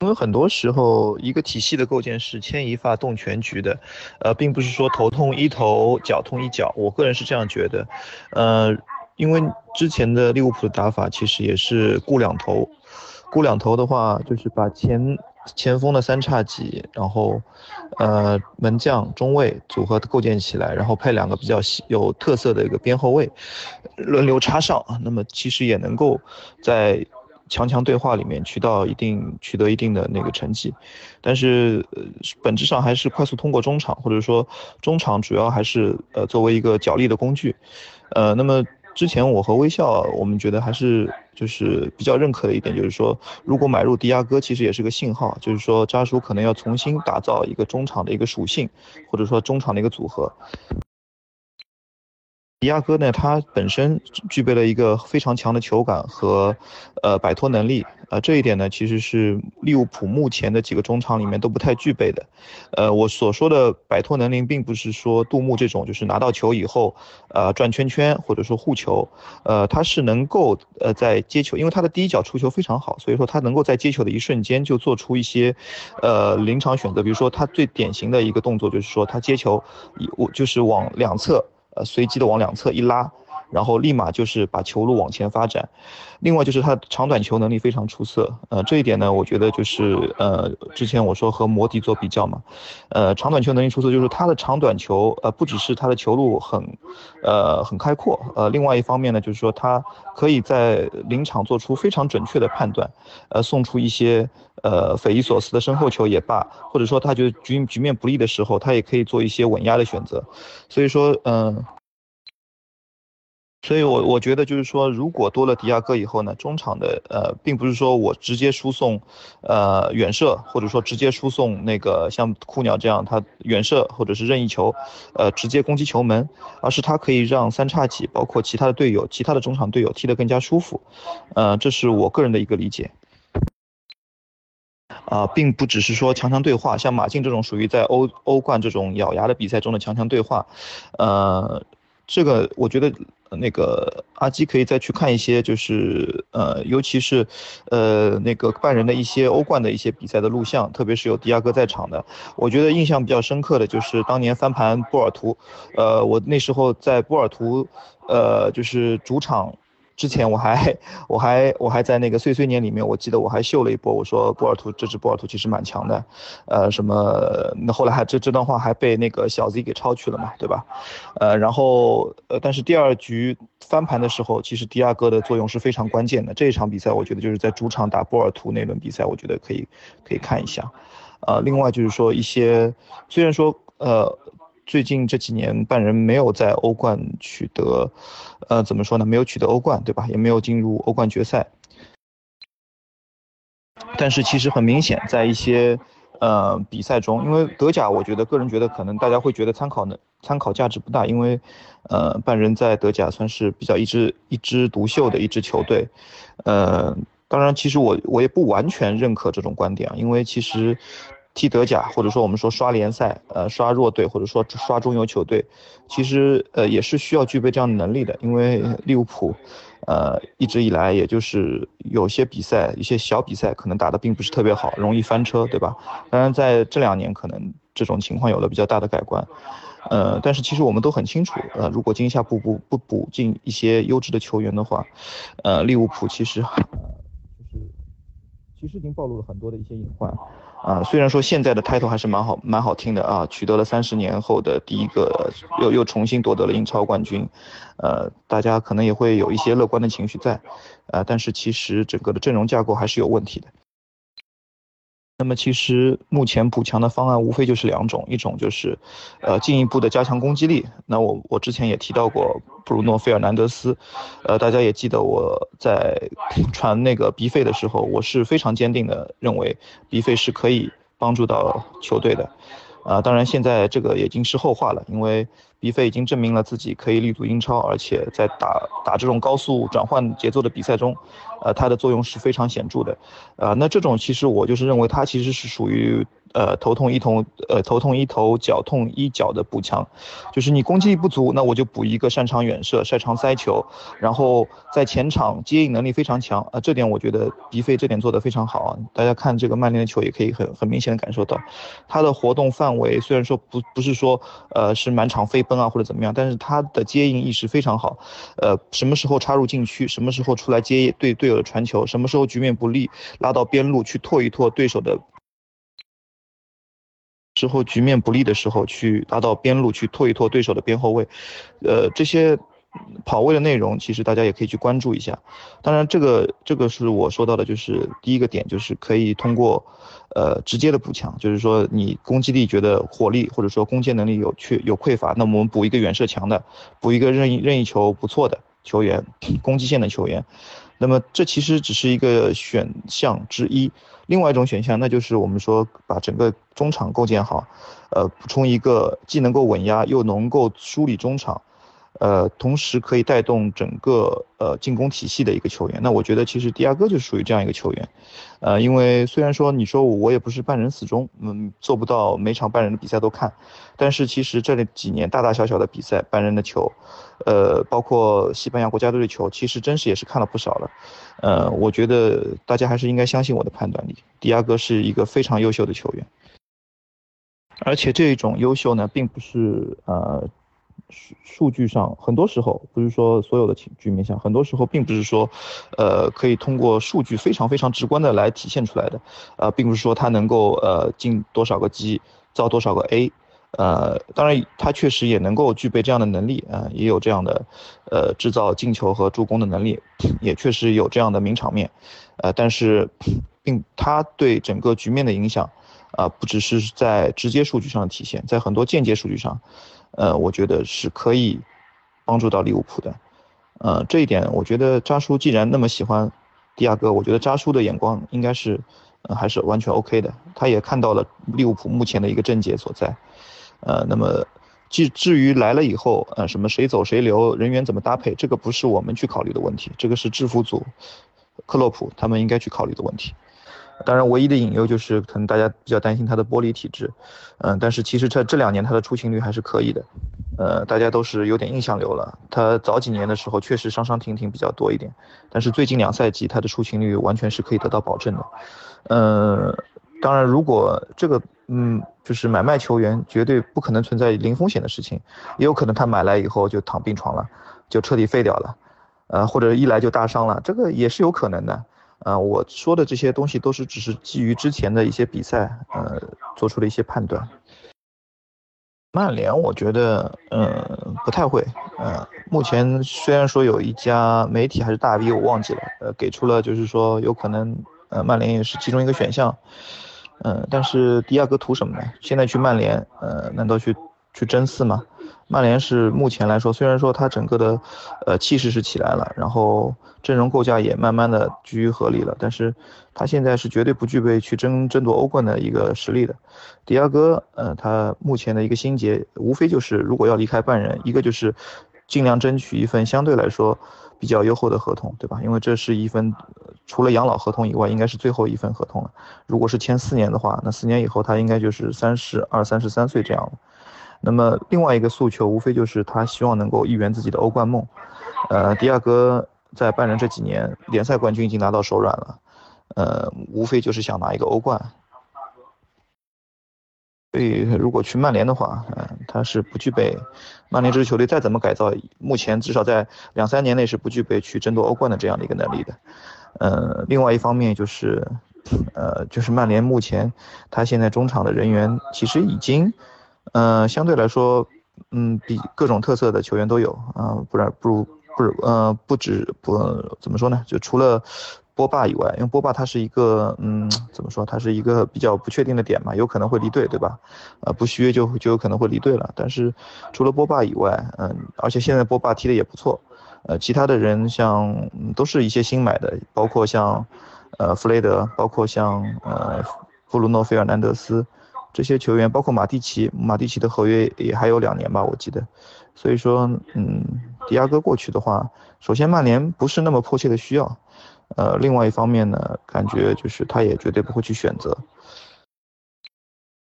因为很多时候，一个体系的构建是牵一发动全局的，呃，并不是说头痛医头，脚痛医脚。我个人是这样觉得，呃，因为之前的利物浦的打法其实也是顾两头，顾两头的话就是把前前锋的三叉戟，然后，呃，门将、中卫组合构建起来，然后配两个比较有特色的一个边后卫，轮流插上，那么其实也能够在。强强对话里面取到一定取得一定的那个成绩，但是呃本质上还是快速通过中场，或者说中场主要还是呃作为一个角力的工具，呃那么之前我和微笑我们觉得还是就是比较认可的一点就是说，如果买入迪亚哥其实也是个信号，就是说扎叔可能要重新打造一个中场的一个属性，或者说中场的一个组合。迪亚哥呢，他本身具备了一个非常强的球感和，呃，摆脱能力，呃，这一点呢，其实是利物浦目前的几个中场里面都不太具备的。呃，我所说的摆脱能力，并不是说杜牧这种，就是拿到球以后，呃，转圈圈或者说护球，呃，他是能够，呃，在接球，因为他的第一脚出球非常好，所以说他能够在接球的一瞬间就做出一些，呃，临场选择。比如说他最典型的一个动作就是说，他接球，我就是往两侧。随机的往两侧一拉，然后立马就是把球路往前发展。另外就是他长短球能力非常出色。呃，这一点呢，我觉得就是呃，之前我说和摩迪做比较嘛，呃，长短球能力出色，就是他的长短球，呃，不只是他的球路很，呃，很开阔，呃，另外一方面呢，就是说他可以在临场做出非常准确的判断，呃，送出一些呃匪夷所思的身后球也罢，或者说他就局局面不利的时候，他也可以做一些稳压的选择。所以说，嗯。所以，我我觉得就是说，如果多了迪亚哥以后呢，中场的呃，并不是说我直接输送，呃，远射，或者说直接输送那个像库鸟这样他远射或者是任意球，呃，直接攻击球门，而是他可以让三叉戟包括其他的队友、其他的中场队友踢得更加舒服，呃，这是我个人的一个理解。啊，并不只是说强强对话，像马竞这种属于在欧欧冠这种咬牙的比赛中的强强对话，呃。这个我觉得，那个阿基可以再去看一些，就是呃，尤其是，呃，那个拜仁的一些欧冠的一些比赛的录像，特别是有迪亚哥在场的，我觉得印象比较深刻的就是当年翻盘波尔图，呃，我那时候在波尔图，呃，就是主场。之前我还我还我还在那个碎碎念里面，我记得我还秀了一波，我说波尔图这支波尔图其实蛮强的，呃，什么那后来还这这段话还被那个小 Z 给抄去了嘛，对吧？呃，然后呃，但是第二局翻盘的时候，其实迪亚哥的作用是非常关键的。这一场比赛，我觉得就是在主场打波尔图那轮比赛，我觉得可以可以看一下。呃，另外就是说一些虽然说呃。最近这几年，拜仁没有在欧冠取得，呃，怎么说呢？没有取得欧冠，对吧？也没有进入欧冠决赛。但是其实很明显，在一些呃比赛中，因为德甲，我觉得个人觉得可能大家会觉得参考的参考价值不大，因为呃拜仁在德甲算是比较一枝一枝独秀的一支球队。呃，当然，其实我我也不完全认可这种观点啊，因为其实。踢德甲，或者说我们说刷联赛，呃，刷弱队，或者说刷中游球队，其实呃也是需要具备这样的能力的。因为利物浦，呃，一直以来也就是有些比赛，一些小比赛可能打得并不是特别好，容易翻车，对吧？当然在这两年可能这种情况有了比较大的改观，呃，但是其实我们都很清楚，呃，如果今夏不补不补进一些优质的球员的话，呃，利物浦其实其实已经暴露了很多的一些隐患。啊，虽然说现在的 title 还是蛮好蛮好听的啊，取得了三十年后的第一个，又又重新夺得了英超冠军，呃，大家可能也会有一些乐观的情绪在，呃，但是其实整个的阵容架构还是有问题的。那么其实目前补强的方案无非就是两种，一种就是，呃，进一步的加强攻击力。那我我之前也提到过布鲁诺·费尔南德斯，呃，大家也记得我在 传那个鼻肺的时候，我是非常坚定的认为鼻肺是可以帮助到球队的。啊，当然现在这个已经是后话了，因为比费已经证明了自己可以立足英超，而且在打打这种高速转换节奏的比赛中，呃，它的作用是非常显著的。呃，那这种其实我就是认为它其实是属于呃头痛医头，呃头痛医头，脚痛医脚的补强，就是你攻击力不足，那我就补一个擅长远射、擅长塞球，然后在前场接应能力非常强啊，这点我觉得迪飞这点做得非常好啊。大家看这个曼联的球也可以很很明显的感受到，他的活动范围虽然说不不是说呃是满场飞奔啊或者怎么样，但是他的接应意识非常好，呃什么时候插入禁区，什么时候出来接对队友的传球，什么时候局面不利拉到边路去拓一拓对手的。之后局面不利的时候，去拉到边路去拖一拖对手的边后卫，呃，这些跑位的内容，其实大家也可以去关注一下。当然，这个这个是我说到的，就是第一个点，就是可以通过呃直接的补强，就是说你攻击力觉得火力或者说攻坚能力有缺有匮乏，那我们补一个远射强的，补一个任意任意球不错的球员，攻击线的球员。那么这其实只是一个选项之一，另外一种选项，那就是我们说把整个中场构建好，呃，补充一个既能够稳压又能够梳理中场。呃，同时可以带动整个呃进攻体系的一个球员。那我觉得其实迪亚哥就属于这样一个球员，呃，因为虽然说你说我也不是半人死忠，嗯，做不到每场半人的比赛都看，但是其实这几年大大小小的比赛，半人的球，呃，包括西班牙国家队的球，其实真是也是看了不少了。呃，我觉得大家还是应该相信我的判断力，迪亚哥是一个非常优秀的球员，而且这种优秀呢，并不是呃。数数据上，很多时候不是说所有的局面下，很多时候并不是说，呃，可以通过数据非常非常直观的来体现出来的，呃，并不是说他能够呃进多少个 G，造多少个 A，呃，当然他确实也能够具备这样的能力啊，也有这样的，呃，制造进球和助攻的能力，也确实有这样的名场面，呃，但是，并他对整个局面的影响，啊，不只是在直接数据上的体现，在很多间接数据上。呃，我觉得是可以帮助到利物浦的，呃，这一点我觉得扎叔既然那么喜欢迪亚哥，我觉得扎叔的眼光应该是，呃，还是完全 OK 的。他也看到了利物浦目前的一个症结所在，呃，那么至至于来了以后，呃，什么谁走谁留，人员怎么搭配，这个不是我们去考虑的问题，这个是制服组克洛普他们应该去考虑的问题。当然，唯一的隐忧就是可能大家比较担心他的玻璃体质，嗯，但是其实这这两年他的出勤率还是可以的，呃，大家都是有点印象流了。他早几年的时候确实伤伤停停比较多一点，但是最近两赛季他的出勤率完全是可以得到保证的。呃，当然，如果这个，嗯，就是买卖球员绝对不可能存在零风险的事情，也有可能他买来以后就躺病床了，就彻底废掉了，呃，或者一来就大伤了，这个也是有可能的。呃，我说的这些东西都是只是基于之前的一些比赛，呃，做出的一些判断。曼联，我觉得，呃，不太会。呃，目前虽然说有一家媒体还是大 V，我忘记了，呃，给出了就是说有可能，呃，曼联也是其中一个选项。嗯，但是迪亚哥图什么呢？现在去曼联，呃，难道去去争四吗？曼联是目前来说，虽然说他整个的，呃，气势是起来了，然后阵容构架也慢慢的趋于合理了，但是他现在是绝对不具备去争争夺欧冠的一个实力的。迪亚哥，呃，他目前的一个心结，无非就是如果要离开拜仁，一个就是尽量争取一份相对来说比较优厚的合同，对吧？因为这是一份除了养老合同以外，应该是最后一份合同了。如果是签四年的话，那四年以后他应该就是三十二、三十三岁这样了。那么另外一个诉求，无非就是他希望能够一圆自己的欧冠梦。呃，迪亚哥在拜仁这几年联赛冠军已经拿到手软了，呃，无非就是想拿一个欧冠。所以如果去曼联的话，嗯，他是不具备，曼联这支球队再怎么改造，目前至少在两三年内是不具备去争夺欧冠的这样的一个能力的。呃，另外一方面就是，呃，就是曼联目前他现在中场的人员其实已经。嗯，相对来说，嗯，比各种特色的球员都有啊，不然不如不是呃不止不怎么说呢？就除了波霸以外，因为波霸他是一个嗯怎么说？他是一个比较不确定的点嘛，有可能会离队，对吧？呃，不续约就就有可能会离队了。但是除了波霸以外，嗯，而且现在波霸踢的也不错，呃，其他的人像都是一些新买的，包括像呃弗雷德，包括像呃布鲁诺费尔南德斯。这些球员包括马蒂奇，马蒂奇的合约也还有两年吧，我记得。所以说，嗯，迪亚哥过去的话，首先曼联不是那么迫切的需要，呃，另外一方面呢，感觉就是他也绝对不会去选择。